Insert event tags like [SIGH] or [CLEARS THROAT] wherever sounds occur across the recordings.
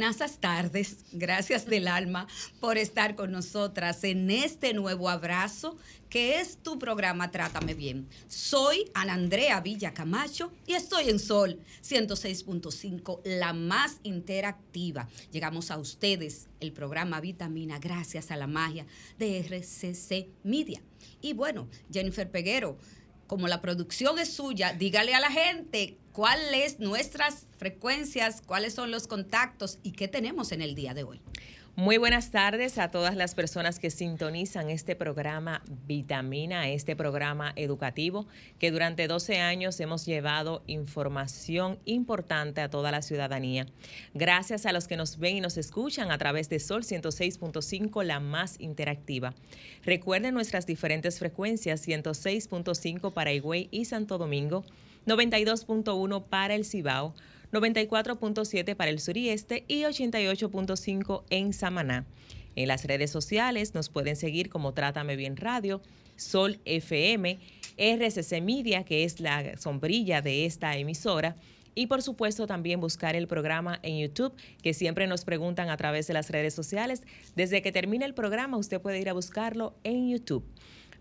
Buenas tardes, gracias del alma por estar con nosotras en este nuevo abrazo que es tu programa Trátame Bien. Soy Ana Andrea Villa Camacho y estoy en Sol 106.5, la más interactiva. Llegamos a ustedes el programa Vitamina gracias a la magia de RCC Media. Y bueno, Jennifer Peguero, como la producción es suya, dígale a la gente cuáles nuestras frecuencias, cuáles son los contactos y qué tenemos en el día de hoy. Muy buenas tardes a todas las personas que sintonizan este programa Vitamina, este programa educativo que durante 12 años hemos llevado información importante a toda la ciudadanía. Gracias a los que nos ven y nos escuchan a través de Sol 106.5, la más interactiva. Recuerden nuestras diferentes frecuencias 106.5 para Higüey y Santo Domingo, 92.1 para el Cibao, 94.7 para el surieste y 88.5 en Samaná. En las redes sociales nos pueden seguir como Trátame Bien Radio, Sol FM, RCC Media, que es la sombrilla de esta emisora, y por supuesto también buscar el programa en YouTube, que siempre nos preguntan a través de las redes sociales. Desde que termine el programa usted puede ir a buscarlo en YouTube.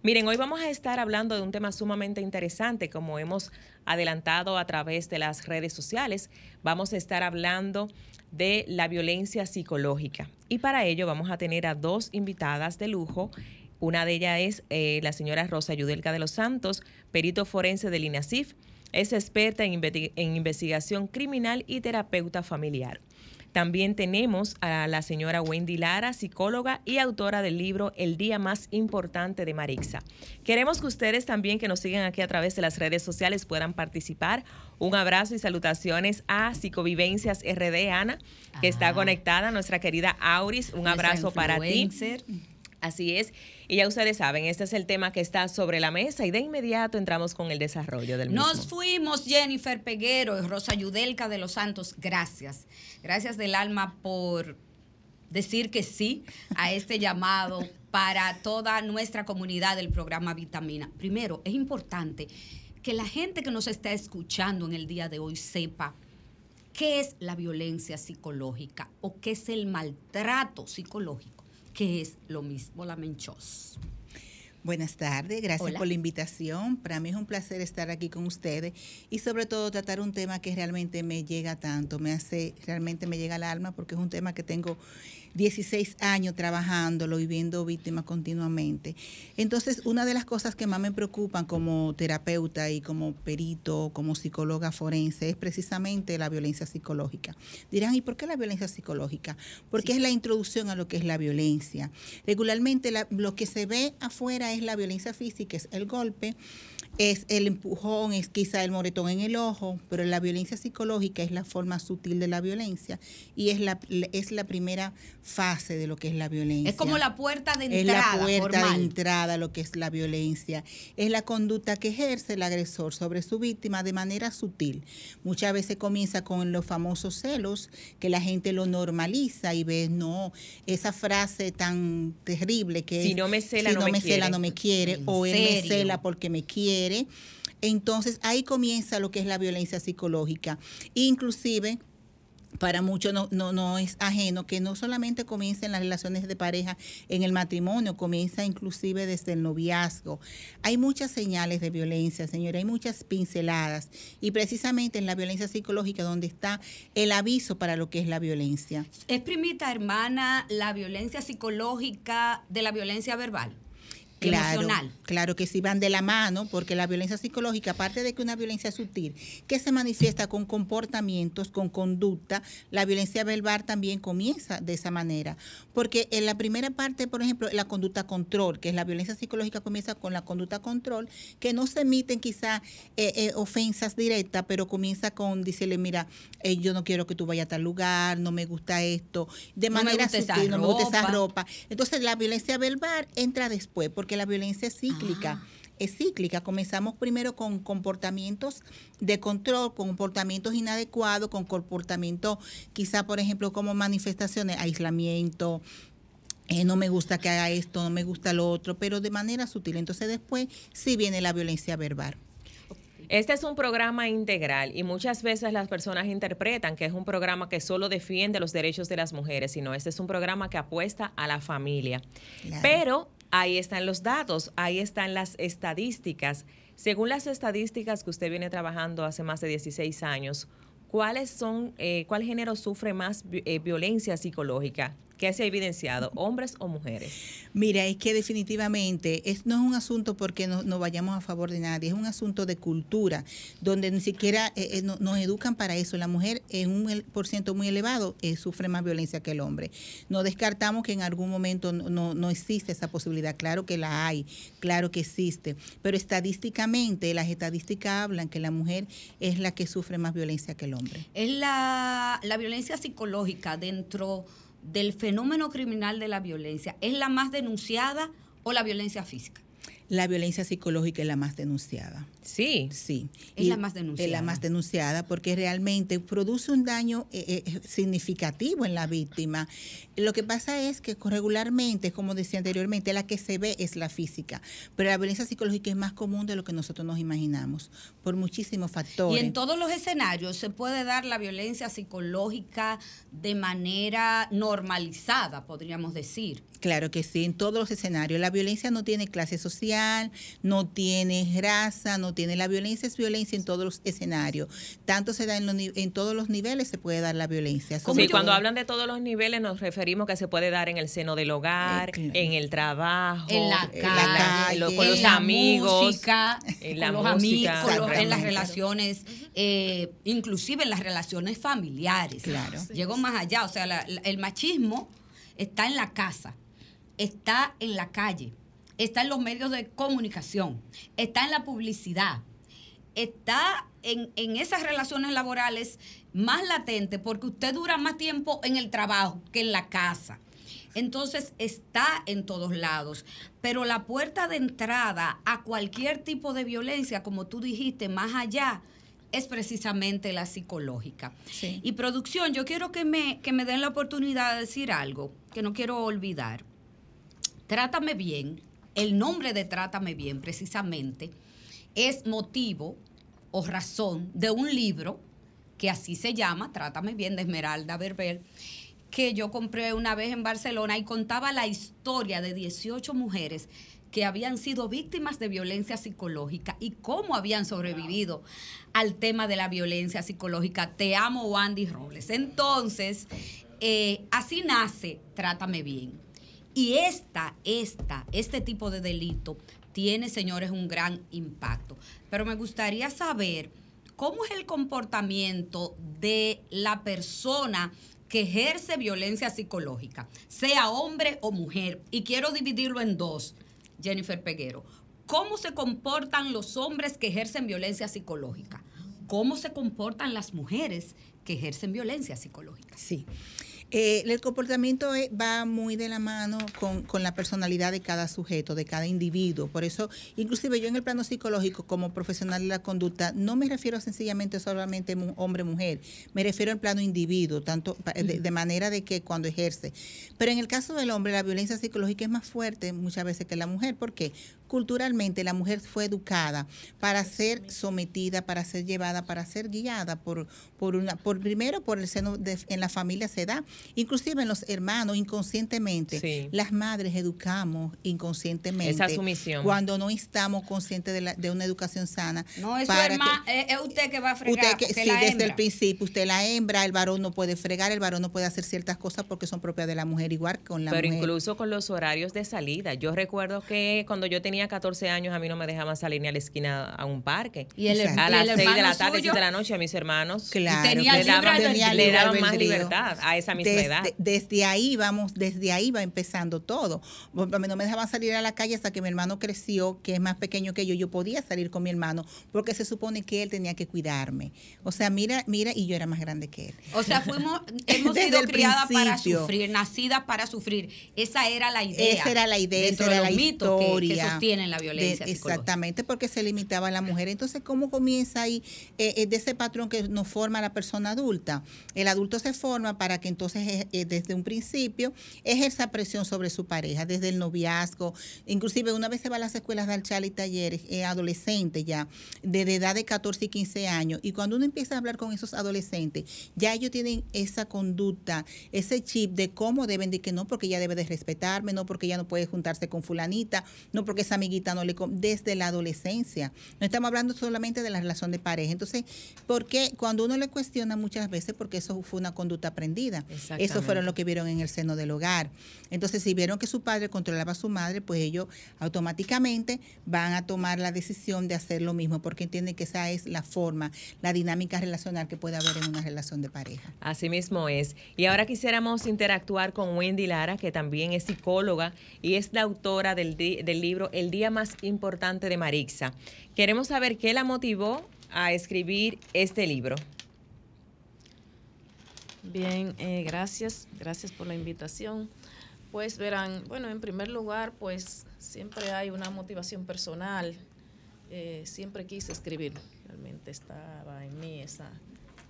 Miren, hoy vamos a estar hablando de un tema sumamente interesante, como hemos adelantado a través de las redes sociales. Vamos a estar hablando de la violencia psicológica. Y para ello vamos a tener a dos invitadas de lujo. Una de ellas es eh, la señora Rosa Yudelka de los Santos, perito forense del INASIF. Es experta en investigación criminal y terapeuta familiar. También tenemos a la señora Wendy Lara, psicóloga y autora del libro El día más importante de Marixa. Queremos que ustedes también que nos sigan aquí a través de las redes sociales puedan participar. Un abrazo y salutaciones a Psicovivencias RD, Ana, que ah. está conectada, nuestra querida Auris. Un abrazo para ti. Así es. Y ya ustedes saben, este es el tema que está sobre la mesa y de inmediato entramos con el desarrollo del mismo. Nos fuimos, Jennifer Peguero y Rosa Yudelka de los Santos. Gracias. Gracias del alma por decir que sí a este [LAUGHS] llamado para toda nuestra comunidad del programa Vitamina. Primero, es importante que la gente que nos está escuchando en el día de hoy sepa qué es la violencia psicológica o qué es el maltrato psicológico que es lo mismo la Menchos. Buenas tardes, gracias por la invitación. Para mí es un placer estar aquí con ustedes y sobre todo tratar un tema que realmente me llega tanto, me hace, realmente me llega al alma porque es un tema que tengo 16 años trabajándolo y viendo víctimas continuamente. Entonces, una de las cosas que más me preocupan como terapeuta y como perito, como psicóloga forense, es precisamente la violencia psicológica. Dirán, ¿y por qué la violencia psicológica? Porque es la introducción a lo que es la violencia. Regularmente lo que se ve afuera es la violencia física, es el golpe es el empujón, es quizá el moretón en el ojo, pero la violencia psicológica es la forma sutil de la violencia y es la, es la primera fase de lo que es la violencia. Es como la puerta de entrada. Es la puerta de entrada lo que es la violencia. Es la conducta que ejerce el agresor sobre su víctima de manera sutil. Muchas veces comienza con los famosos celos, que la gente lo normaliza y ve, no, esa frase tan terrible que si no me cela, no, me, cela, no me quiere, o él me cela porque me quiere entonces ahí comienza lo que es la violencia psicológica. Inclusive para muchos no, no, no, es ajeno que no solamente comienza en las relaciones de pareja, en el matrimonio, comienza inclusive desde el noviazgo. Hay muchas señales de violencia, señora, hay muchas pinceladas y precisamente en la violencia psicológica donde está el aviso para lo que es la violencia. ¿Es primita hermana la violencia psicológica de la violencia verbal? Claro, Claro que sí van de la mano, porque la violencia psicológica, aparte de que una violencia sutil, que se manifiesta con comportamientos, con conducta, la violencia verbal también comienza de esa manera. Porque en la primera parte, por ejemplo, la conducta control, que es la violencia psicológica comienza con la conducta control, que no se emiten quizá eh, eh, ofensas directas, pero comienza con decirle, mira, eh, yo no quiero que tú vayas a tal lugar, no me gusta esto, de manera sutil, no me gusta esa ropa. Entonces la violencia verbal entra después, porque que la violencia es cíclica. Ah. Es cíclica. Comenzamos primero con comportamientos de control, comportamientos inadecuados, con comportamientos quizá, por ejemplo, como manifestaciones, aislamiento, eh, no me gusta que haga esto, no me gusta lo otro, pero de manera sutil. Entonces después sí viene la violencia verbal. Este es un programa integral y muchas veces las personas interpretan que es un programa que solo defiende los derechos de las mujeres, sino este es un programa que apuesta a la familia. Pero ahí están los datos, ahí están las estadísticas. Según las estadísticas que usted viene trabajando hace más de 16 años, ¿cuáles son, eh, cuál género sufre más eh, violencia psicológica? ¿Qué se ha evidenciado, hombres o mujeres? Mira, es que definitivamente es, no es un asunto porque no, vayamos a favor de nadie, es un asunto de cultura, donde ni siquiera eh, eh, nos educan para eso. La mujer en un por ciento muy elevado eh, sufre más violencia que el hombre. No descartamos que en algún momento no, no existe esa posibilidad, claro que la hay, claro que existe, pero estadísticamente las estadísticas hablan que la mujer es la que sufre más violencia que el hombre. Es la, la violencia psicológica dentro del fenómeno criminal de la violencia es la más denunciada o la violencia física? La violencia psicológica es la más denunciada. Sí. Sí. Es la más denunciada. Es la más denunciada porque realmente produce un daño eh, eh, significativo en la víctima. Lo que pasa es que regularmente, como decía anteriormente, la que se ve es la física, pero la violencia psicológica es más común de lo que nosotros nos imaginamos, por muchísimos factores. Y en todos los escenarios se puede dar la violencia psicológica de manera normalizada, podríamos decir. Claro que sí, en todos los escenarios. La violencia no tiene clase social, no tiene raza, no tiene... La violencia es violencia en todos los escenarios. Tanto se da en, en todos los niveles, se puede dar la violencia. Sí, cuando hablan de todos los niveles nos referimos que se puede dar en el seno del hogar, eh, en el trabajo, en la calle, con los amigos, en la los amigos, en las relaciones, eh, inclusive en las relaciones familiares. Claro. Llegó más allá, o sea, el machismo está en la casa está en la calle, está en los medios de comunicación, está en la publicidad, está en, esas relaciones laborales más latente porque usted dura más tiempo en el trabajo que en la casa. Entonces está en todos lados. Pero la puerta de entrada a cualquier tipo de violencia, como tú dijiste, más allá, es precisamente la psicológica. Y producción, yo quiero que me, que me den la oportunidad de decir algo que no quiero olvidar. Trátame bien, el nombre de Trátame bien precisamente es motivo o razón de un libro que así se llama, Trátame bien, de Esmeralda Berber, que yo compré una vez en Barcelona y contaba la historia de 18 mujeres que habían sido víctimas de violencia psicológica y cómo habían sobrevivido al tema de la violencia psicológica. Te amo, Wandy Robles. Entonces, eh, así nace Trátame Bien. Y esta, esta, este tipo de delito tiene, señores, un gran impacto. Pero me gustaría saber cómo es el comportamiento de la persona que ejerce violencia psicológica, sea hombre o mujer. Y quiero dividirlo en dos, Jennifer Peguero. ¿Cómo se comportan los hombres que ejercen violencia psicológica? ¿Cómo se comportan las mujeres que ejercen violencia psicológica? Sí. Eh, el comportamiento va muy de la mano con, la personalidad de cada sujeto, de cada individuo. Por eso, inclusive yo en el plano psicológico, como profesional de la conducta, no me refiero sencillamente solamente hombre-mujer, me refiero al plano individuo, tanto de, manera de que cuando ejerce. Pero en el caso del hombre, la violencia psicológica es más fuerte muchas veces que la mujer. ¿Por qué? Culturalmente la mujer fue educada para ser sometida, para ser llevada, para ser guiada por, por una, por primero por el seno de, en la familia se da, inclusive en los hermanos inconscientemente. Las madres educamos inconscientemente. Esa sumisión. Cuando no estamos conscientes de, la, de una educación sana. No, es hermano, es usted que va a fregar. Usted sí, desde el principio, usted la hembra, el varón no puede fregar, el varón no puede hacer ciertas cosas porque son propias de la mujer, igual con la Pero mujer. Pero incluso con los horarios de salida. Yo recuerdo que cuando yo tenía 14 años a mí no me dejaban salir ni a la esquina a un parque. Y el, a las 6 de la tarde, suyo, 6 de la noche a mis hermanos claro, tenía le daban, tenía le daban más libertad a esa misma desde, edad. Desde ahí vamos, desde ahí va empezando todo. A mí no me dejaban salir a la calle hasta que mi hermano creció, que es más pequeño que yo. Yo podía salir con mi hermano porque se supone que él tenía que cuidarme. O sea, mira, mira, y yo era más grande que él. O sea, fuimos, [LAUGHS] hemos sido criadas para sufrir, nacidas para sufrir. Esa era la idea. Esa era la idea, esa era la historia. Que, que sostienen la violencia. De, exactamente, porque se limitaba a la mujer. Entonces, ¿cómo comienza ahí eh, eh, de ese patrón que nos forma la persona adulta? El adulto se forma para que entonces eh, desde un principio ejerza presión sobre su pareja, desde el noviazgo, inclusive una vez se va a las escuelas de alchal y talleres, adolescente ya, de, edad de 14 y 15 años, y cuando uno empieza a hablar con esos adolescentes, ya ellos tienen esa conducta, ese chip de cómo deben de que no, porque ella debe de respetarme, no porque ella no puede juntarse con fulanita, no porque esa amiguita no le desde la adolescencia. No estamos hablando solamente de la relación de pareja. Entonces, porque cuando uno le cuestiona muchas veces, porque eso fue una conducta aprendida. Eso fueron lo que vieron en el seno del hogar. Entonces, si vieron que su padre controlaba a su madre, pues ellos automáticamente van a tomar la decisión de hacer lo mismo, porque entienden que esa es la forma, la dinámica relacional que puede haber en una relación de pareja. Así mismo es. Y ahora quisiéramos interactuar con Wendy Lara, que también es psicóloga y es la autora del, del libro El Día Más Importante de Marixa. Queremos saber qué la motivó a escribir este libro. Bien, eh, gracias, gracias por la invitación. Pues verán, bueno, en primer lugar, pues siempre hay una motivación personal. Eh, siempre quise escribir, realmente estaba en mí esa,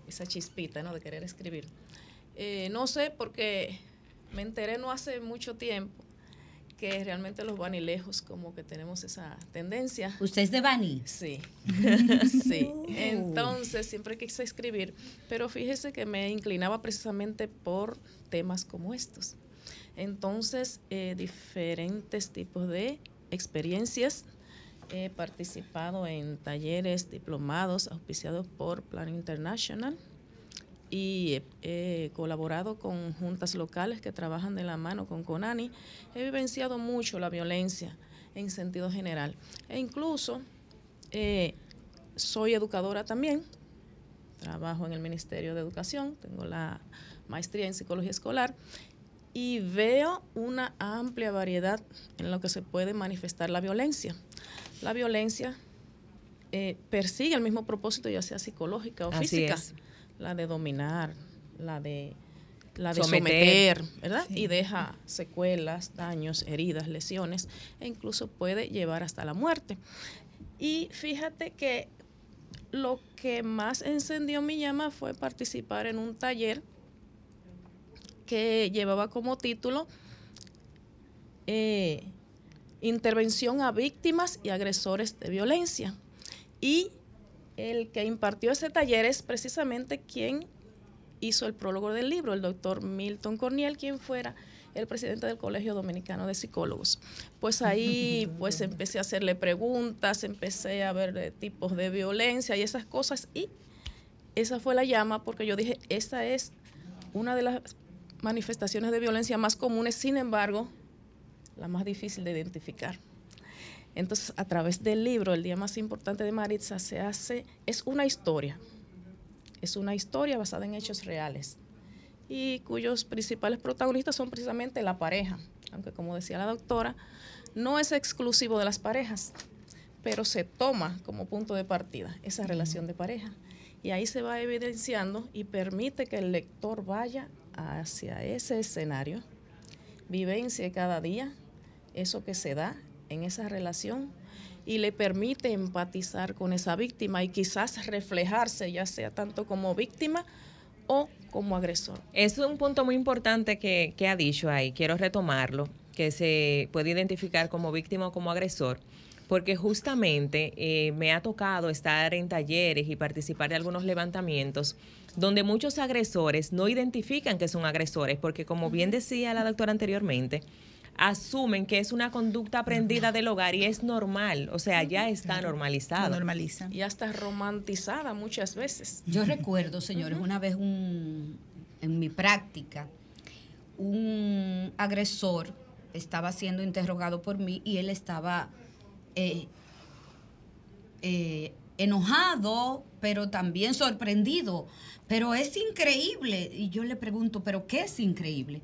esa chispita, ¿no? De querer escribir. Eh, no sé, porque me enteré no hace mucho tiempo que realmente los vanilejos como que tenemos esa tendencia. ¿Usted es de Bani? Sí, [LAUGHS] [LAUGHS] sí. Entonces siempre quise escribir, pero fíjese que me inclinaba precisamente por temas como estos. Entonces, eh, diferentes tipos de experiencias. He participado en talleres diplomados auspiciados por Plan International y he, colaborado con juntas locales que trabajan de la mano con CONANI. He vivenciado mucho la violencia en sentido general. E incluso eh, soy educadora también. Trabajo en el Ministerio de Educación, tengo la maestría en psicología escolar y veo una amplia variedad en lo que se puede manifestar la violencia. La violencia eh, persigue el mismo propósito, ya sea psicológica o física la de dominar, la de la de someter, ¿verdad? Y deja secuelas, daños, heridas, lesiones e incluso puede llevar hasta la muerte. Y fíjate que lo que más encendió mi llama fue participar en un taller que llevaba como título eh, Intervención a víctimas y agresores de violencia. Y el que impartió ese taller es precisamente quien hizo el prólogo del libro, el doctor Milton Corniel, quien fuera el presidente del Colegio Dominicano de Psicólogos. Pues ahí [LAUGHS] pues empecé a hacerle preguntas, empecé a ver tipos de violencia y esas cosas y esa fue la llama porque yo dije, esta es una de las manifestaciones de violencia más comunes, sin embargo, la más difícil de identificar. Entonces, a través del libro, el día más importante de Maritza, se hace, es una historia, es una historia basada en hechos reales y cuyos principales protagonistas son precisamente la pareja, aunque como decía la doctora, no es exclusivo de las parejas, pero se toma como punto de partida esa relación de pareja. Y ahí se va evidenciando y permite que el lector vaya hacia ese escenario, vivencie cada día eso que se da en esa relación y le permite empatizar con esa víctima y quizás reflejarse ya sea tanto como víctima o como agresor. Es un punto muy importante que, ha dicho ahí, quiero retomarlo, que se puede identificar como víctima o como agresor porque justamente eh, me ha tocado estar en talleres y participar de algunos levantamientos donde muchos agresores no identifican que son agresores, porque como bien decía la doctora anteriormente, asumen que es una conducta aprendida del hogar y es normal, o sea, ya está normalizada. normaliza. Y hasta romantizada muchas veces. Yo recuerdo, señores, una vez un, en mi práctica, un agresor estaba siendo interrogado por mí y él estaba eh, eh, enojado, pero también sorprendido. Pero es increíble. Y yo le pregunto, ¿pero qué es increíble?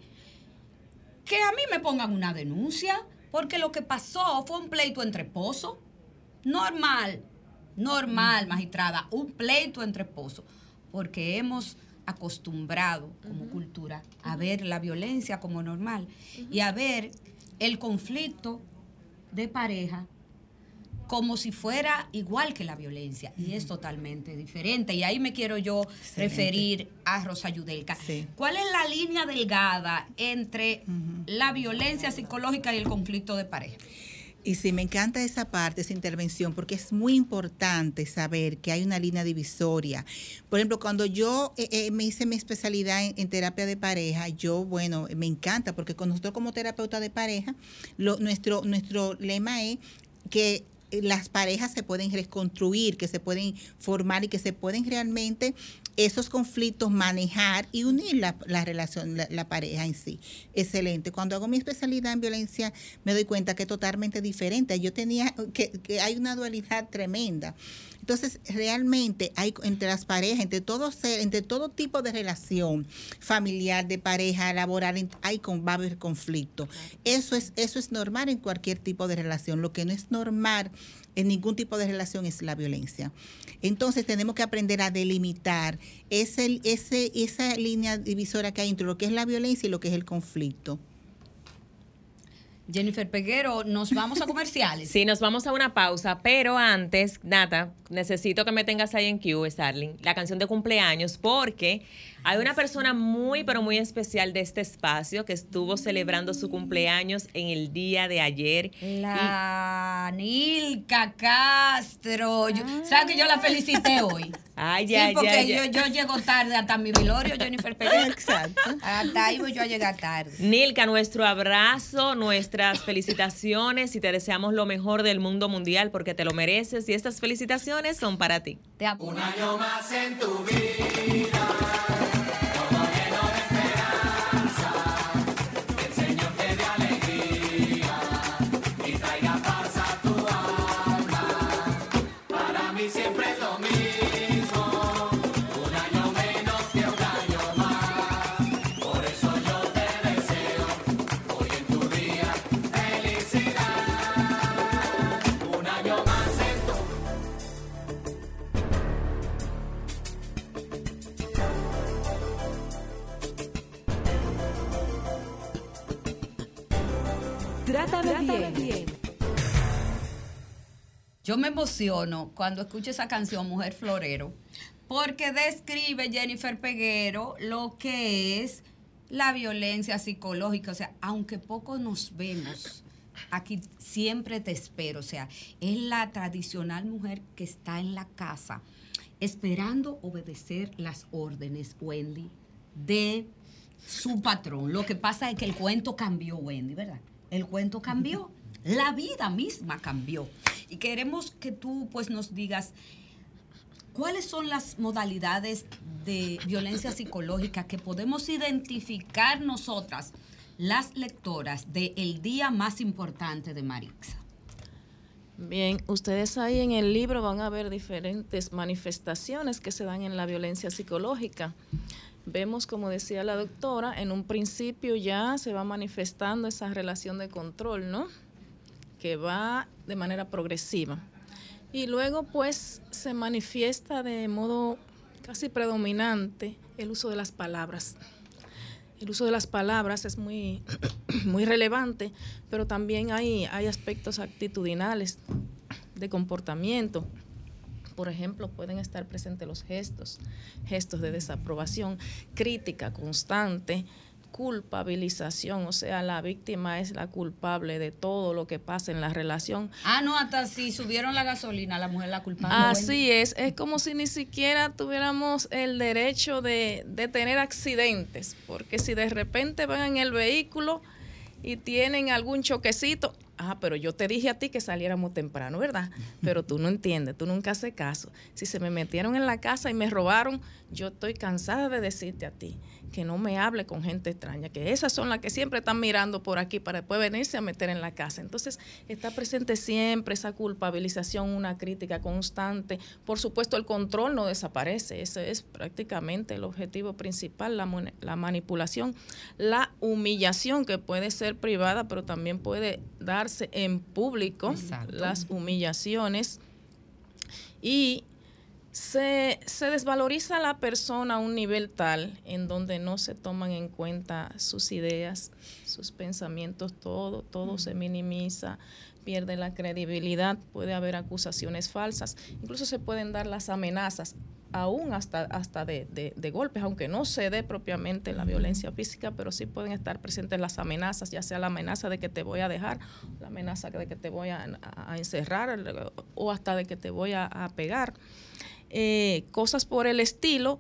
Que a mí me pongan una denuncia, porque lo que pasó fue un pleito entre esposos. Normal, normal, magistrada, un pleito entre esposos, porque hemos acostumbrado como cultura a ver la violencia como normal y a ver el conflicto de pareja como si fuera igual que la violencia y es totalmente diferente. Y ahí me quiero yo referir a Rosa Yudelka. ¿Cuál es la línea delgada entre la violencia psicológica y el conflicto de pareja? Y sí, me encanta esa parte, esa intervención, porque es muy importante saber que hay una línea divisoria. Por ejemplo, cuando yo eh, eh, me hice mi especialidad en, terapia de pareja, yo, bueno, me encanta, porque con nosotros como terapeuta de pareja, nuestro, nuestro lema es que las parejas se pueden reconstruir, que se pueden formar y que se pueden realmente esos conflictos manejar y unir la, relación, la, pareja en sí. Excelente. Cuando hago mi especialidad en violencia me doy cuenta que es totalmente diferente. Yo tenía que, que hay una dualidad tremenda. Entonces, realmente hay entre las parejas, entre todo entre todo tipo de relación familiar, de pareja, laboral, hay va a haber conflicto. Eso es eso es normal en cualquier tipo de relación. Lo que no es normal en ningún tipo de relación es la violencia. Entonces tenemos que aprender a delimitar ese, ese, esa línea divisora que hay entre lo que es la violencia y lo que es el conflicto. Jennifer Peguero, nos vamos a comerciales. [LAUGHS] Sí, nos vamos a una pausa, pero antes, Nata, necesito que me tengas ahí en Q, Starling, la canción de cumpleaños, porque hay una persona muy, pero muy especial de este espacio que estuvo celebrando su cumpleaños en el día de ayer. La Nilka Castro. ¿Sabes que yo la felicité hoy? Ay, ya, sí, porque Yo, yo, llego tarde hasta mi velorio, Jennifer Pérez. Exacto. Hasta ahí voy yo a llegar tarde. Nilka, nuestro abrazo, nuestras felicitaciones y te deseamos lo mejor del mundo mundial porque te lo mereces y estas felicitaciones son para ti. Te Un año más en tu vida. Emociono cuando escucho esa canción Mujer Florero, porque describe Jennifer Peguero lo que es la violencia psicológica. O sea, aunque poco nos vemos, aquí siempre te espero. O sea, es la tradicional mujer que está en la casa esperando obedecer las órdenes, Wendy, de su patrón. Lo que pasa es que el cuento cambió, Wendy, ¿verdad? El cuento cambió. La vida misma cambió. Y queremos que tú pues nos digas ¿cuáles son las modalidades de violencia psicológica que podemos identificar nosotras, las lectoras, del el día más importante de Marixa? Bien, ustedes ahí en el libro van a ver diferentes manifestaciones que se dan en la violencia psicológica. Vemos, como decía la doctora, en un principio ya se va manifestando esa relación de control, ¿no? Que va de manera progresiva. Y luego, pues, se manifiesta de modo casi predominante el uso de las palabras. El uso de las palabras es muy, [CLEARS THROAT] muy relevante, pero también hay, hay aspectos actitudinales de comportamiento. Por ejemplo, pueden estar presentes los gestos, gestos de desaprobación, crítica constante, culpabilización, o sea, la víctima es la culpable de todo lo que pasa en la relación. Ah, no, hasta si subieron la gasolina, la mujer la culpable. Así es, es como si ni siquiera tuviéramos el derecho de, de tener accidentes, porque si de repente van en el vehículo y tienen algún choquecito, Ah, pero yo te dije a ti que saliéramos temprano, ¿verdad? Pero tú no entiendes, tú nunca haces caso. Si se me metieron en la casa y me robaron, yo estoy cansada de decirte a ti que no me hable con gente extraña, que esas son las que siempre están mirando por aquí para después venirse a meter en la casa. Entonces, está presente siempre esa culpabilización, una crítica constante. Por supuesto, el control no desaparece, ese es prácticamente el objetivo principal, la, la manipulación, la humillación que puede ser privada, pero también puede darse en público, las humillaciones. Y se, se, desvaloriza a la persona a un nivel tal en donde no se toman en cuenta sus ideas, sus pensamientos, todo, todo se minimiza, pierde la credibilidad, puede haber acusaciones falsas, incluso se pueden dar las amenazas, aún hasta, hasta de, de, golpes, aunque no se dé propiamente la violencia física, pero sí pueden estar presentes las amenazas, ya sea la amenaza de que te voy a dejar, la amenaza de que te voy a, encerrar o hasta de que te voy a, a pegar. Eh, cosas por el estilo,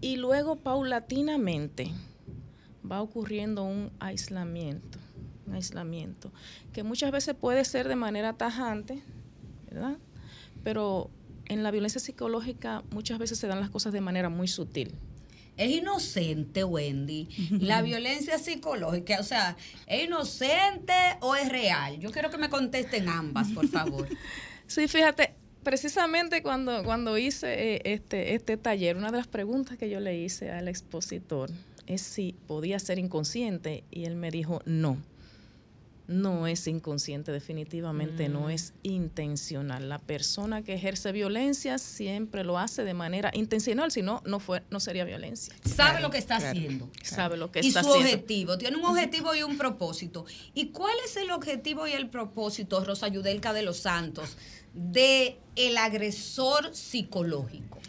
y luego paulatinamente va ocurriendo un aislamiento, un aislamiento, que muchas veces puede ser de manera tajante, ¿verdad? Pero en la violencia psicológica muchas veces se dan las cosas de manera muy sutil. Es inocente, Wendy. [LAUGHS] La violencia psicológica, o sea, ¿es inocente o es real? Yo quiero que me contesten ambas, por favor. Sí, fíjate, precisamente cuando, cuando hice eh, este, este taller, una de las preguntas que yo le hice al expositor es si podía ser inconsciente y él me dijo no. No es inconsciente, definitivamente no mm. es intencional. La persona que ejerce violencia siempre lo hace de manera intencional, si no, no, fue, no sería violencia. Sabe lo que está haciendo. Sabe lo que está haciendo. Y su objetivo, tiene un objetivo y un propósito. ¿Y cuál es el objetivo y el propósito, Rosa Yudelka de los Santos, de el agresor psicológico?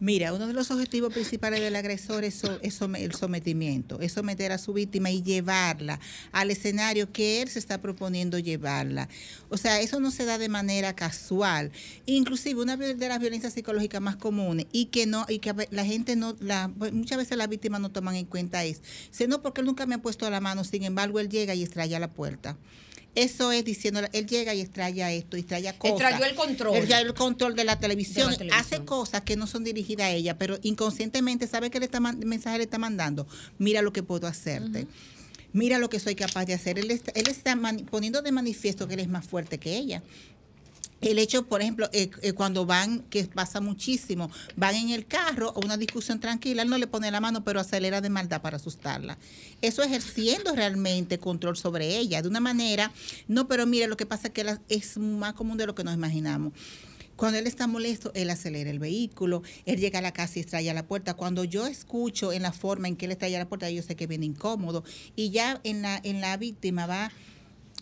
Mira, uno de los objetivos principales del agresor es, el sometimiento, es someter a su víctima y llevarla al escenario que él se está proponiendo llevarla. O sea, eso no se da de manera casual. Inclusive una de las violencias psicológicas más comunes y que no y que la gente no, la, muchas veces las víctimas no toman en cuenta es, no porque él nunca me ha puesto la mano, sin embargo él llega y estrella la puerta. Eso es diciendo, él llega y extraña esto, extraña cosas. Extrayó el control. Extrayó el control de la, televisión. Hace cosas que no son dirigidas a ella, pero inconscientemente sabe que el mensaje le está mandando. Mira lo que puedo hacerte. Mira lo que soy capaz de hacer. Él está, él está poniendo de manifiesto que él es más fuerte que ella. El hecho, por ejemplo, eh, eh, cuando van, que pasa muchísimo, van en el carro a una discusión tranquila, él no le pone la mano, pero acelera de maldad para asustarla. Eso ejerciendo realmente control sobre ella, de una manera, no, pero mire, lo que pasa es que es más común de lo que nos imaginamos. Cuando él está molesto, él acelera el vehículo, él llega a la casa y extrae la puerta. Cuando yo escucho en la forma en que él extrae la puerta, yo sé que viene incómodo. Y ya en la, en la víctima va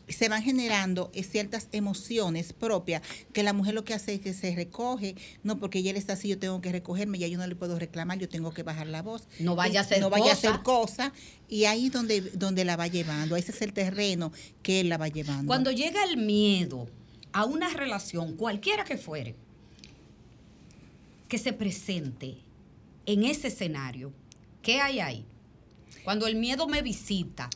se van generando ciertas emociones propias que la mujer lo que hace es que se recoge, no porque ella está así, yo tengo que recogerme, ya yo no le puedo reclamar, yo tengo que bajar la voz. No vaya a ser No vaya a hacer cosa. Y ahí es donde, donde la va llevando, ese es el terreno que él la va llevando. Cuando llega el miedo a una relación, cualquiera que fuere, que se presente en ese escenario, ¿qué hay ahí? Cuando el miedo me visita,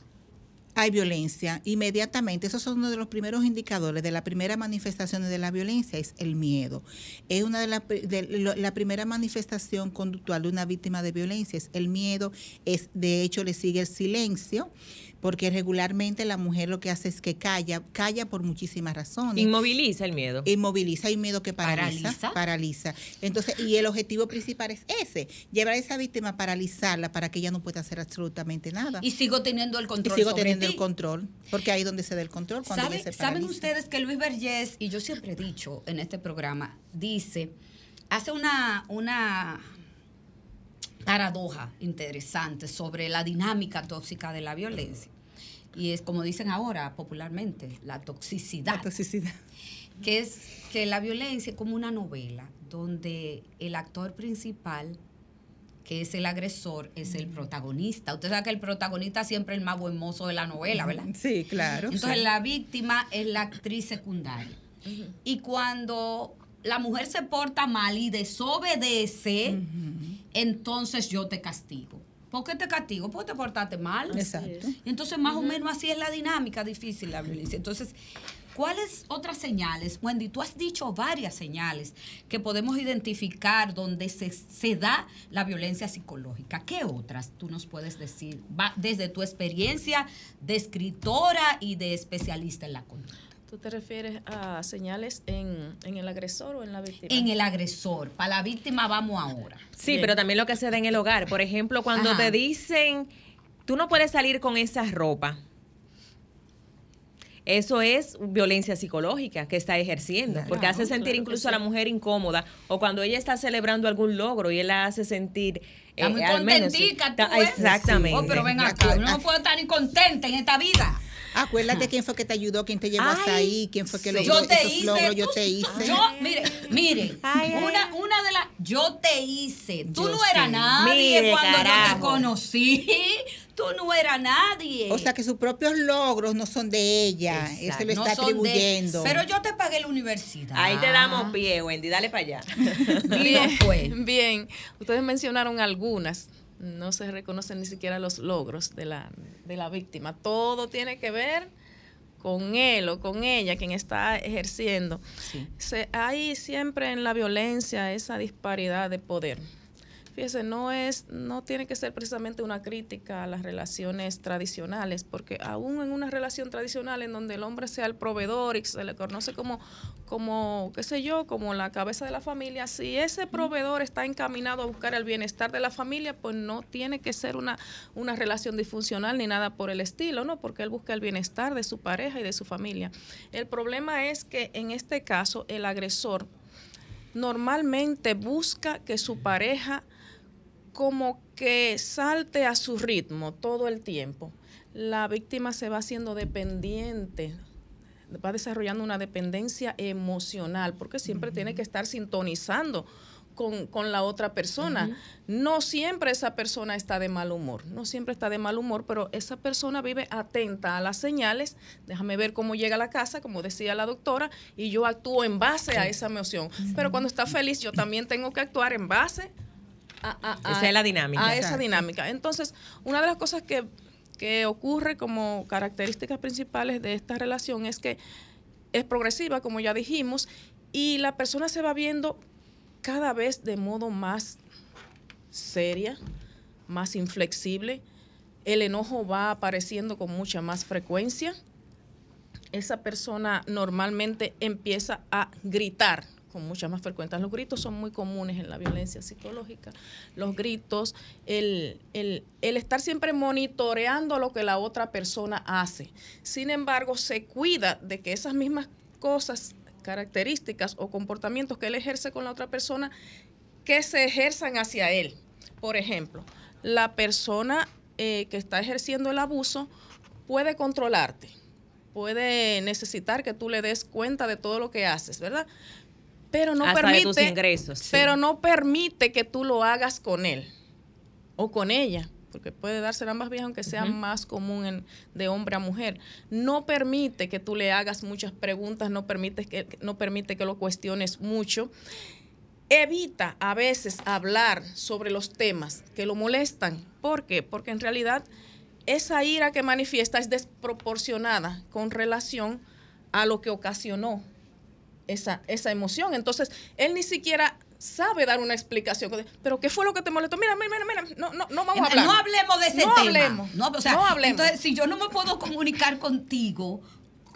hay violencia, inmediatamente, esos son uno de los primeros indicadores de la primera manifestación de la violencia, es el miedo. Es una de las de la primera manifestación conductual de una víctima de violencia, es el miedo, es de hecho le sigue el silencio porque regularmente la mujer lo que hace es que calla, calla por muchísimas razones. Inmoviliza el miedo. Inmoviliza, hay miedo que paraliza, paraliza. Entonces, y el objetivo principal es ese, llevar a esa víctima a paralizarla para que ella no pueda hacer absolutamente nada. Y sigo teniendo el control. Y sigo teniendo el control, porque ahí es donde se da el control. Cuando ¿Saben ustedes que Luis Vergés, y yo siempre he dicho en este programa, dice, hace una, una paradoja interesante sobre la dinámica tóxica de la violencia. Y es como dicen ahora popularmente, la toxicidad. La toxicidad. Que es que la violencia es como una novela donde el actor principal, que es el agresor, es el protagonista. Usted sabe que el protagonista siempre es el más buen mozo de la novela, ¿verdad? Sí, claro. Entonces la víctima es la actriz secundaria. Y cuando la mujer se porta mal y desobedece, entonces yo te castigo. ¿Por qué te castigo? Porque te portaste mal. Exacto. Entonces, más o menos así es la dinámica difícil la violencia. Entonces, ¿cuáles otras señales? Wendy, tú has dicho varias señales que podemos identificar donde se, se da la violencia psicológica. ¿Qué otras tú nos puedes decir? Va desde tu experiencia de escritora y de especialista en la conducta. ¿Tú te refieres a señales en, el agresor o en la víctima? En el agresor. Para la víctima vamos ahora. Sí, pero también lo que se da en el hogar. Por ejemplo, cuando te dicen, tú no puedes salir con esa ropa. Eso es violencia psicológica que está ejerciendo, porque hace sentir incluso a la mujer incómoda, o cuando ella está celebrando algún logro y él la hace sentir Está muy contentica, tú Exactamente. Oh, pero ven acá, uno no puede estar ni contenta en esta vida. Acuérdate quién fue que te ayudó, quién te llevó hasta ahí, quién fue que logró yo te hice, logros, yo te hice. Yo, mire, mire, una, una de las, yo te hice. Tú no eras nadie cuando yo te conocí. [LAUGHS] Tú no eras nadie. O sea que sus propios logros no son de ella. Eso se lo está atribuyendo. pero yo te pagué la universidad. Ahí te damos pie, Wendy. Dale para allá. [LAUGHS] bien, [LAUGHS] bien. Ustedes mencionaron algunas no se reconocen ni siquiera los logros de la, de la víctima. Todo tiene que ver con él o con ella, quien está ejerciendo. Se, hay siempre en la violencia esa disparidad de poder. Fíjese, no es, no tiene que ser precisamente una crítica a las relaciones tradicionales, porque aún en una relación tradicional en donde el hombre sea el proveedor y se le conoce como, como, qué sé yo, como la cabeza de la familia, si ese proveedor está encaminado a buscar el bienestar de la familia, pues no tiene que ser una, una relación disfuncional ni nada por el estilo, ¿no? Porque él busca el bienestar de su pareja y de su familia. El problema es que en este caso el agresor normalmente busca que su pareja como que salte a su ritmo todo el tiempo. La víctima se va haciendo dependiente, va desarrollando una dependencia emocional, porque siempre tiene que estar sintonizando con, la otra persona. No siempre esa persona está de mal humor, no siempre está de mal humor, pero esa persona vive atenta a las señales. Déjame ver cómo llega a la casa, como decía la doctora, y yo actúo en base a esa emoción. Pero cuando está feliz, yo también tengo que actuar en base a, esa es la dinámica. A esa dinámica. Entonces, una de las cosas que, que ocurre como características principales de esta relación es que es progresiva, como ya dijimos, y la persona se va viendo cada vez de modo más seria, más inflexible. El enojo va apareciendo con mucha más frecuencia. Esa persona normalmente empieza a gritar con mucha más frecuencia. Los gritos son muy comunes en la violencia psicológica. Los gritos, el, el, el, estar siempre monitoreando lo que la otra persona hace. Sin embargo, se cuida de que esas mismas cosas, características o comportamientos que él ejerce con la otra persona, que se ejerzan hacia él. Por ejemplo, la persona eh, que está ejerciendo el abuso puede controlarte, puede necesitar que tú le des cuenta de todo lo que haces, ¿verdad? Pero no permite ingresos, pero no permite que tú lo hagas con él o con ella porque puede darse ambas vías aunque sea más común de hombre a mujer. No permite que tú le hagas muchas preguntas no permite que no permite que lo cuestiones mucho. Evita a veces hablar sobre los temas que lo molestan. ¿por qué? porque en realidad esa ira que manifiesta es desproporcionada con relación a lo que ocasionó esa, esa emoción. Entonces, él ni siquiera sabe dar una explicación. Pero ¿qué fue lo que te molestó? Mira, mira, mira, no, no, no vamos a hablar. No hablemos de ese no tema. Hablemos, no, o sea, no hablemos. Entonces, si yo no me puedo comunicar contigo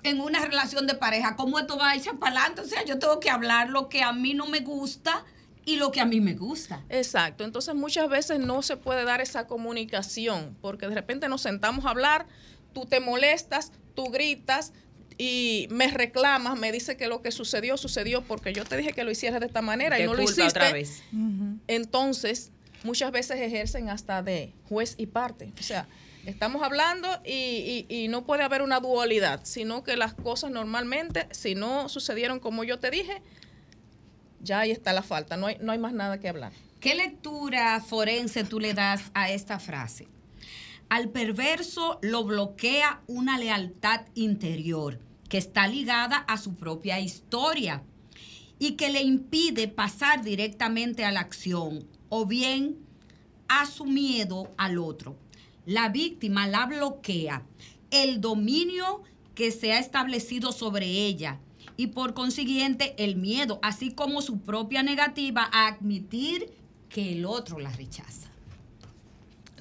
en una relación de pareja, ¿cómo esto va a echar para adelante? O sea, yo tengo que hablar lo que a mí no me gusta y lo que a mí me gusta. Exacto. Entonces, muchas veces no se puede dar esa comunicación porque de repente nos sentamos a hablar, tú te molestas, tú gritas, y me reclamas, me dice que lo que sucedió, sucedió porque yo te dije que lo hicieras de esta manera y no lo hiciste. Otra vez. Entonces, muchas veces ejercen hasta de juez y parte. O sea, estamos hablando y, y, no puede haber una dualidad, sino que las cosas normalmente, si no sucedieron como yo te dije, ya ahí está la falta, no hay, no hay más nada que hablar. ¿Qué lectura forense tú le das a esta frase? Al perverso lo bloquea una lealtad interior que está ligada a su propia historia y que le impide pasar directamente a la acción o bien a su miedo al otro. La víctima la bloquea el dominio que se ha establecido sobre ella y por consiguiente el miedo, así como su propia negativa a admitir que el otro la rechaza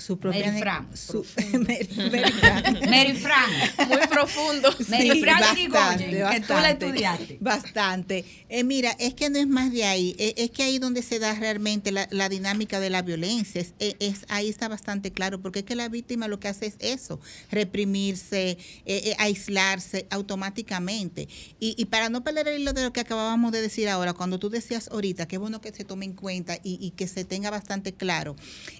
su propia [LAUGHS] Mary Frank. Mary, Frank. Muy profundo. Mary Frank bastante, que tú la estudiaste. Bastante. Eh, mira, es que no es más de ahí. Es, es que ahí donde se da realmente la, la dinámica de la violencia. Es, es, ahí está bastante claro, porque es que la víctima lo que hace es eso, reprimirse, eh, eh, aislarse automáticamente. Y, y, para no perder el hilo de lo que acabábamos de decir ahora, cuando tú decías ahorita, qué bueno que se tome en cuenta y, y que se tenga bastante claro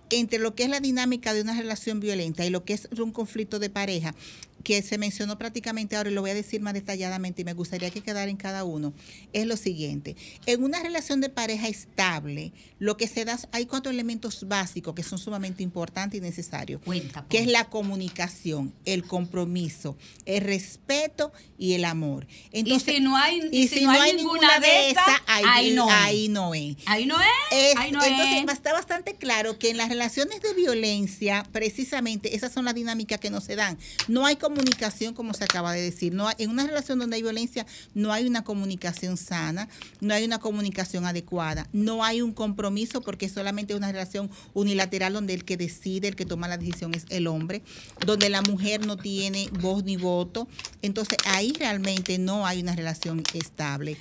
entre lo que es la dinámica de una relación violenta y lo que es un conflicto de pareja, que se mencionó prácticamente ahora y lo voy a decir más detalladamente y me gustaría que quedara en cada uno, es lo siguiente. En una relación de pareja estable, lo que se da, hay cuatro elementos básicos que son sumamente importantes y necesarios, Cuenta, que es la comunicación, el compromiso, el respeto y el amor. Entonces, y si no hay, y si, no hay, ninguna, de esas, ahí, no ahí no es. Ahí no es. ahí no entonces, está bastante claro que en las relaciones de violencia, precisamente, esas son las dinámicas que no se dan. No hay comunicación, como se acaba de decir. No en una relación donde hay violencia, no hay una comunicación sana, no hay una comunicación adecuada, no hay un compromiso porque solamente es una relación unilateral donde el que decide, el que toma la decisión es el hombre, donde la mujer no tiene voz ni voto. Entonces ahí realmente no hay una relación estable.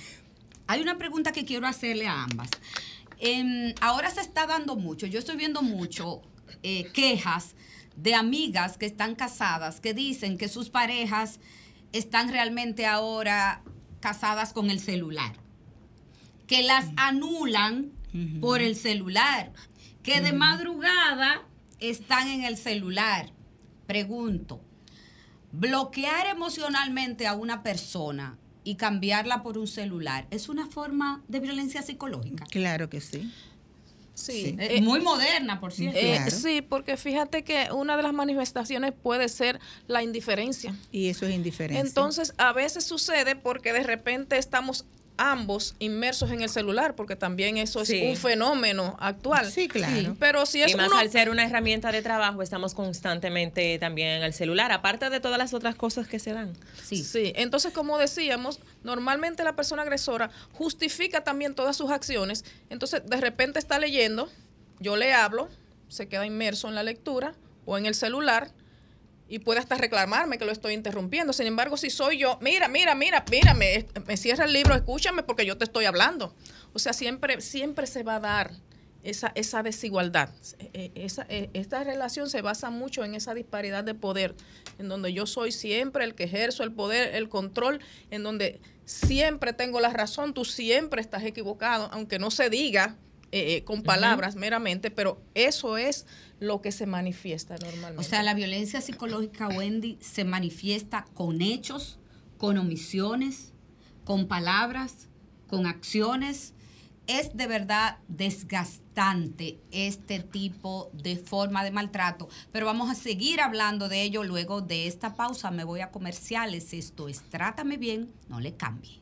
Hay una pregunta que quiero hacerle a ambas. Em, ahora se está dando mucho, yo estoy viendo mucho eh, quejas de amigas que están casadas que dicen que sus parejas están realmente ahora casadas con el celular, que las anulan por el celular, que de madrugada están en el celular. Pregunto, bloquear emocionalmente a una persona y cambiarla por un celular es una forma de violencia psicológica. Claro que sí. Sí, eh, muy moderna, por cierto. Eh, sí, porque fíjate que una de las manifestaciones puede ser la indiferencia. Y eso es indiferencia. Entonces, a veces sucede porque de repente estamos ambos inmersos en el celular, porque también eso es un fenómeno actual. Sí, claro. Pero si es y más al ser una herramienta de trabajo, estamos constantemente también en el celular, aparte de todas las otras cosas que se dan. Sí. Sí, entonces como decíamos, normalmente la persona agresora justifica también todas sus acciones, entonces de repente está leyendo, yo le hablo, se queda inmerso en la lectura o en el celular, y puede hasta reclamarme que lo estoy interrumpiendo. Sin embargo, si soy yo, mira, mira, mira, mírame, me cierra el libro, escúchame porque yo te estoy hablando. O sea, siempre, siempre se va a dar esa, esa desigualdad. E, e, esa, e, esta relación se basa mucho en esa disparidad de poder, en donde yo soy siempre el que ejerzo el poder, el control, en donde siempre tengo la razón, tú siempre estás equivocado, aunque no se diga eh, con palabras meramente, pero eso es lo que se manifiesta normalmente. O sea, la violencia psicológica, Wendy, se manifiesta con hechos, con omisiones, con palabras, con acciones. Es de verdad desgastante este tipo de forma de maltrato, pero vamos a seguir hablando de ello luego de esta pausa. Me voy a comerciales. Esto es Trátame bien, no le cambie.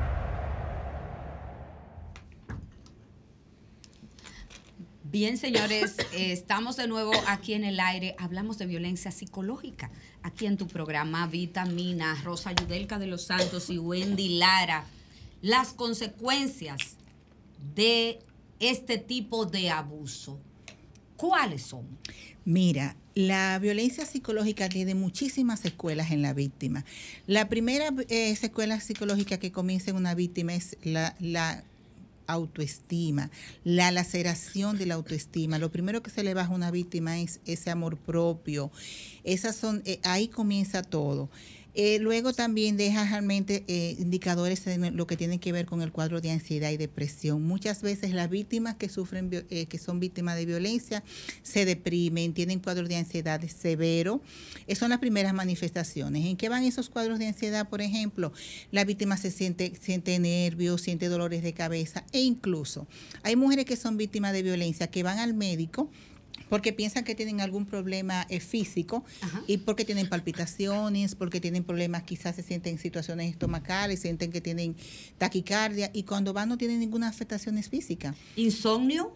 Bien, señores, [COUGHS] estamos de nuevo aquí en el aire. Hablamos de violencia psicológica. Aquí en tu programa Vitamina, Rosa Yudelka de los Santos y Wendy Lara. Las consecuencias de este tipo de abuso. ¿Cuáles son? Mira, la violencia psicológica tiene muchísimas escuelas en la víctima. La primera eh, secuela psicológica que comienza en una víctima es la, la autoestima, la laceración de la autoestima. Lo primero que se le baja a una víctima es ese amor propio. Esas son, eh, ahí comienza todo. Eh, luego también deja realmente eh, indicadores en lo que tiene que ver con el cuadro de ansiedad y depresión. Muchas veces las víctimas que sufren, eh, que son víctimas de violencia, se deprimen, tienen cuadros de ansiedad severo. Esas son las primeras manifestaciones. ¿En qué van esos cuadros de ansiedad? Por ejemplo, la víctima se siente, siente nervios, siente dolores de cabeza e incluso hay mujeres que son víctimas de violencia que van al médico porque piensan que tienen algún problema eh, físico y porque tienen palpitaciones, porque tienen problemas, quizás se sienten en situaciones estomacales, sienten que tienen taquicardia y cuando van no tienen ninguna afectación física. ¿Insomnio?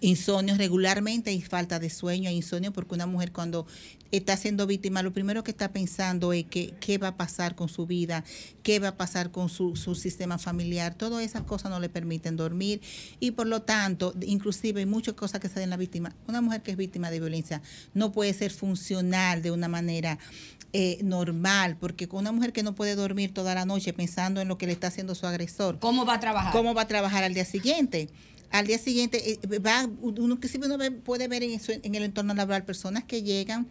Insomnio regularmente hay falta de sueño, hay insomnio porque una mujer cuando está siendo víctima, lo primero que está pensando es que, qué va a pasar con su vida, qué va a pasar con su, su sistema familiar, todas esas cosas no le permiten dormir y por lo tanto, inclusive hay muchas cosas que se dan en la víctima. Una mujer que es víctima de violencia no puede ser funcional de una manera eh, normal, porque con una mujer que no puede dormir toda la noche pensando en lo que le está haciendo su agresor. ¿Cómo va a trabajar? ¿Cómo va a trabajar al día siguiente? Al día siguiente eh, va uno siempre uno puede ver en, en el entorno laboral personas que llegan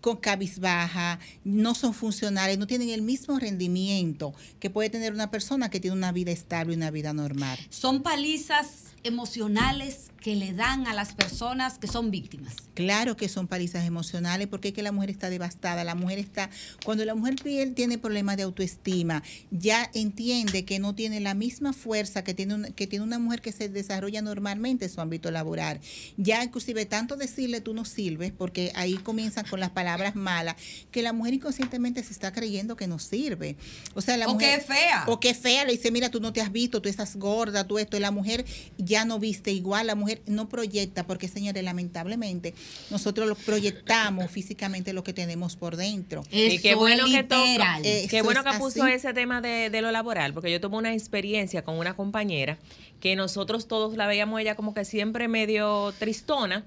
con cabizbaja, no son funcionales, no tienen el mismo rendimiento que puede tener una persona que tiene una vida estable y una vida normal. Son palizas emocionales que le dan a las personas que son víctimas. Claro que son palizas emocionales porque es que la mujer está devastada, la mujer está, cuando la mujer tiene problemas de autoestima, ya entiende que no tiene la misma fuerza que tiene, una, que tiene una mujer que se desarrolla normalmente en su ámbito laboral. Ya inclusive tanto decirle tú no sirves, porque ahí comienzan con las palabras malas, que la mujer inconscientemente se está creyendo que no sirve. O sea, la o mujer... que es fea. O que es fea, le dice, mira, tú no te has visto, tú estás gorda, tú esto, y la mujer ya no viste igual, la mujer no proyecta, porque señores, lamentablemente, nosotros lo proyectamos [LAUGHS] físicamente lo que tenemos por dentro. y qué bueno que toca, qué bueno que puso ese tema de, de, lo laboral, porque yo tuve una experiencia con una compañera que nosotros todos la veíamos ella como que siempre medio tristona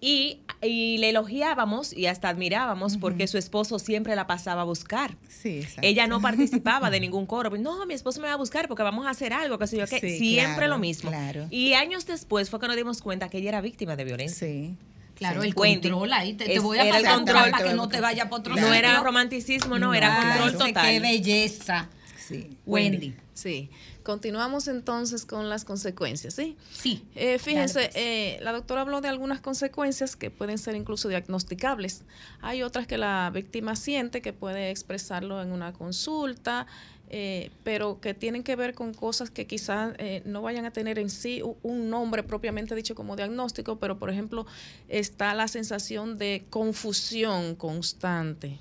y, y, le elogiábamos y hasta admirábamos porque su esposo siempre la pasaba a buscar. Sí, Ella no participaba de [LAUGHS] ningún coro. No, mi esposo me va a buscar porque vamos a hacer algo, que sé yo qué. Sí, siempre claro, lo mismo. Claro. Y años después fue que nos dimos cuenta que ella era víctima de violencia. Sí. Claro, Sí. el control ahí. Te, te voy a era el pasar control. para que no te vaya por otro No sitio. era romanticismo, no, era No, control claro. total. Qué belleza. Sí. Wendy. Sí. Continuamos entonces con las consecuencias, ¿sí? Sí. Eh, fíjense, pues. eh, la doctora habló de algunas consecuencias que pueden ser incluso diagnosticables. Hay otras que la víctima siente que puede expresarlo en una consulta, eh, pero que tienen que ver con cosas que quizás eh, no vayan a tener en sí un nombre propiamente dicho como diagnóstico, pero por ejemplo está la sensación de confusión constante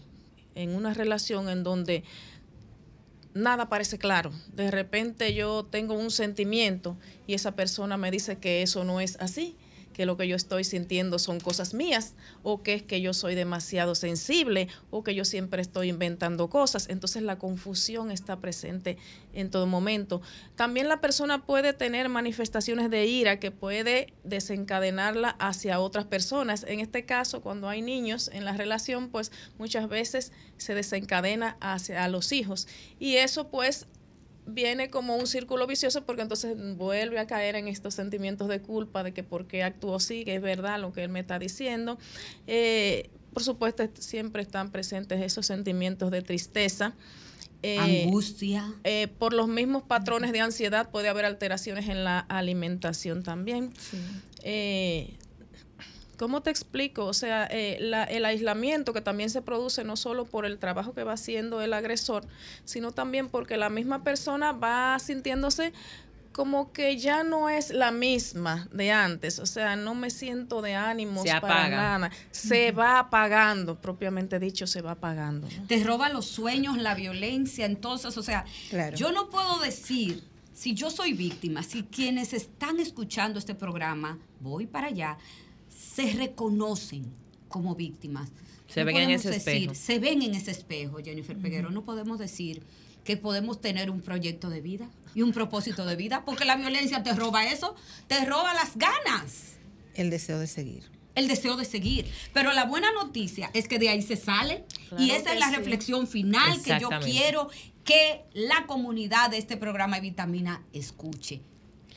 en una relación en donde nada parece claro. De repente yo tengo un sentimiento y esa persona me dice que eso no es así, que lo que yo estoy sintiendo son cosas mías, o que es que yo soy demasiado sensible, o que yo siempre estoy inventando cosas. Entonces la confusión está presente en todo momento. También la persona puede tener manifestaciones de ira que puede desencadenarla hacia otras personas. En este caso, cuando hay niños en la relación, pues muchas veces se desencadena hacia los hijos. Y eso pues viene como un círculo vicioso porque entonces vuelve a caer en estos sentimientos de culpa de que por qué actuó así, que es verdad lo que él me está diciendo. Eh, por supuesto, est- siempre están presentes esos sentimientos de tristeza. Eh, Angustia. eh, por los mismos patrones de ansiedad puede haber alteraciones en la alimentación también. Eh, ¿Cómo te explico? O sea, eh, la- el aislamiento que también se produce no solo por el trabajo que va haciendo el agresor, sino también porque la misma persona va sintiéndose como que ya no es la misma de antes, o sea, no me siento de ánimos Se para nada, se va apagando, propiamente dicho, se va apagando. ¿no? te roba los sueños, la violencia. Entonces, o sea, Claro. yo no puedo decir si yo soy víctima, si quienes están escuchando este programa, voy para allá, se reconocen como víctimas. Se No ven en ese decir- espejo. Se ven en ese espejo, Jennifer Peguero. No podemos decir que podemos tener un proyecto de vida y un propósito de vida, porque la violencia te roba eso, te roba las ganas El deseo de seguir. el deseo de seguir. Pero la buena noticia es que de ahí se sale y esa es la sí. reflexión final que yo quiero que la comunidad de este programa de vitamina escuche.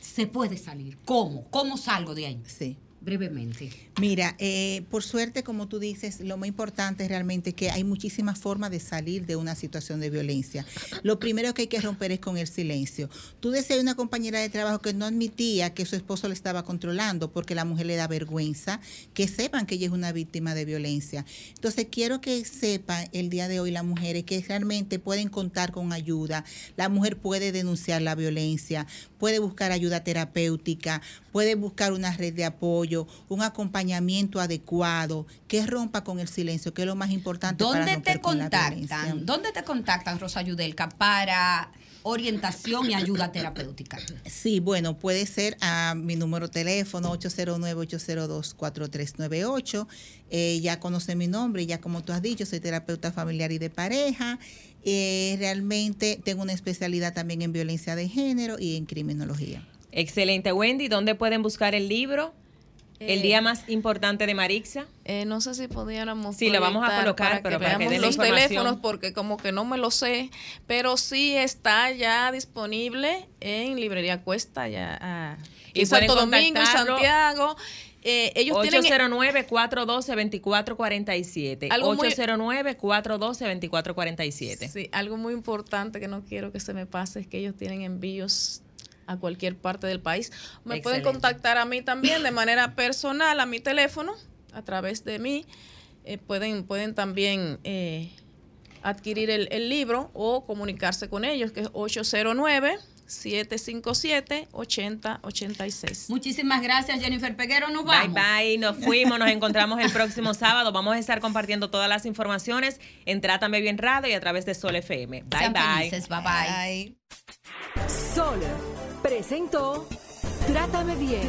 Se puede salir. ¿Cómo? ¿Cómo salgo de ahí? Sí. Brevemente. Mira, eh, por suerte, como tú dices, lo más importante es realmente que hay muchísimas formas de salir de una situación de violencia. Lo primero que hay que romper es con el silencio. Tú decías una compañera de trabajo que no admitía que su esposo le estaba controlando porque la mujer le da vergüenza, que sepan que ella es una víctima de violencia. Entonces, quiero que sepan el día de hoy las mujeres que realmente pueden contar con ayuda. La mujer puede denunciar la violencia, puede buscar ayuda terapéutica, puede buscar una red de apoyo, un acompañamiento adecuado, que rompa con el silencio, que es lo más importante para ¿Dónde romper te con contactan? ¿Dónde te contactan, Rosa Yudelka, para orientación y ayuda terapéutica? Sí, bueno, puede ser a mi número de teléfono 809-802-4398. Eh, ya conoce mi nombre, ya como tú has dicho, soy terapeuta familiar y de pareja. Eh, realmente tengo una especialidad también en violencia de género y en criminología. Excelente, Wendy. ¿Dónde pueden buscar el libro? El día más importante de Marixa. Eh, no sé si pudiéramos. Sí, lo vamos a colocar, para pero que para que veamos los teléfonos porque como que no me lo sé, pero sí está ya disponible en librería Cuesta ya ah, Y en Santo Domingo, contactarlo. Santiago. Eh, ellos tienen 809-412-2447. Algo muy- 809-412-2447. Sí, algo muy importante que no quiero que se me pase es que ellos tienen envíos a cualquier parte del país. Me pueden contactar a mí también de manera personal a mi teléfono, a través de mí. Eh, pueden, pueden también eh, adquirir el, el libro o comunicarse con ellos, que es 809-757-8086. Muchísimas gracias, Jennifer Peguero. Nos Bye vamos. bye, nos fuimos, nos [LAUGHS] encontramos el próximo sábado. Vamos a estar compartiendo todas las informaciones en Trátame Bien Radio y a través de Sol FM. Bye Sean bye. felices. Bye bye. Sol presentó Trátame bien.